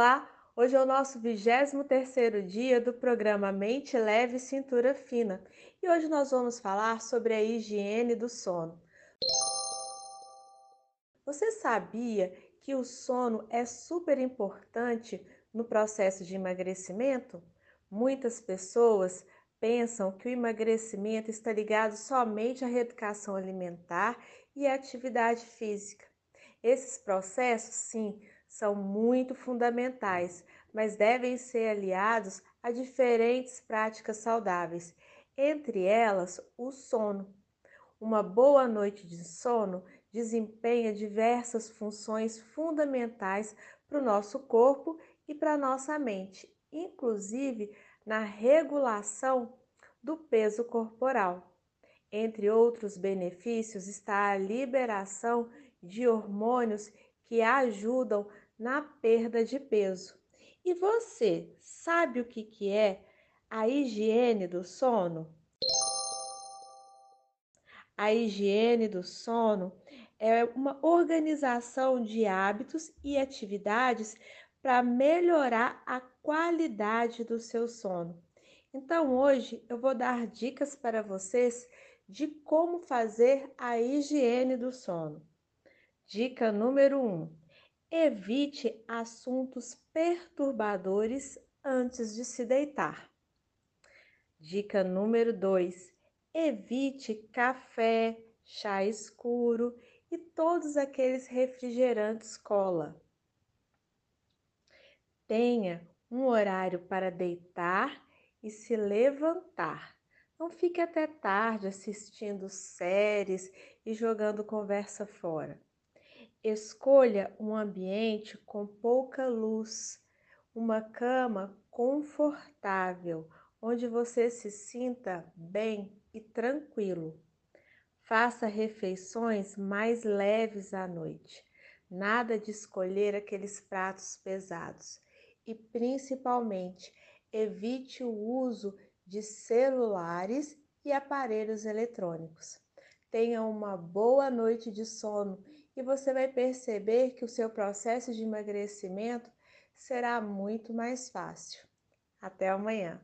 Olá, hoje é o nosso 23º dia do programa Mente Leve e Cintura Fina e hoje nós vamos falar sobre a higiene do sono. Você sabia que o sono é super importante no processo de emagrecimento? Muitas pessoas pensam que o emagrecimento está ligado somente à reeducação alimentar e à atividade física. Esses processos, sim, são muito fundamentais, mas devem ser aliados a diferentes práticas saudáveis, entre elas o sono. Uma boa noite de sono desempenha diversas funções fundamentais para o nosso corpo e para a nossa mente, inclusive na regulação do peso corporal. Entre outros benefícios está a liberação de hormônios que ajudam na perda de peso. E você sabe o que, que é a higiene do sono? A higiene do sono é uma organização de hábitos e atividades para melhorar a qualidade do seu sono. Então, hoje eu vou dar dicas para vocês de como fazer a higiene do sono. Dica número 1: um, evite assuntos perturbadores antes de se deitar. Dica número 2: evite café, chá escuro e todos aqueles refrigerantes cola. Tenha um horário para deitar e se levantar. Não fique até tarde assistindo séries e jogando conversa fora. Escolha um ambiente com pouca luz, uma cama confortável, onde você se sinta bem e tranquilo. Faça refeições mais leves à noite. Nada de escolher aqueles pratos pesados. E principalmente, evite o uso de celulares e aparelhos eletrônicos. Tenha uma boa noite de sono e você vai perceber que o seu processo de emagrecimento será muito mais fácil. Até amanhã!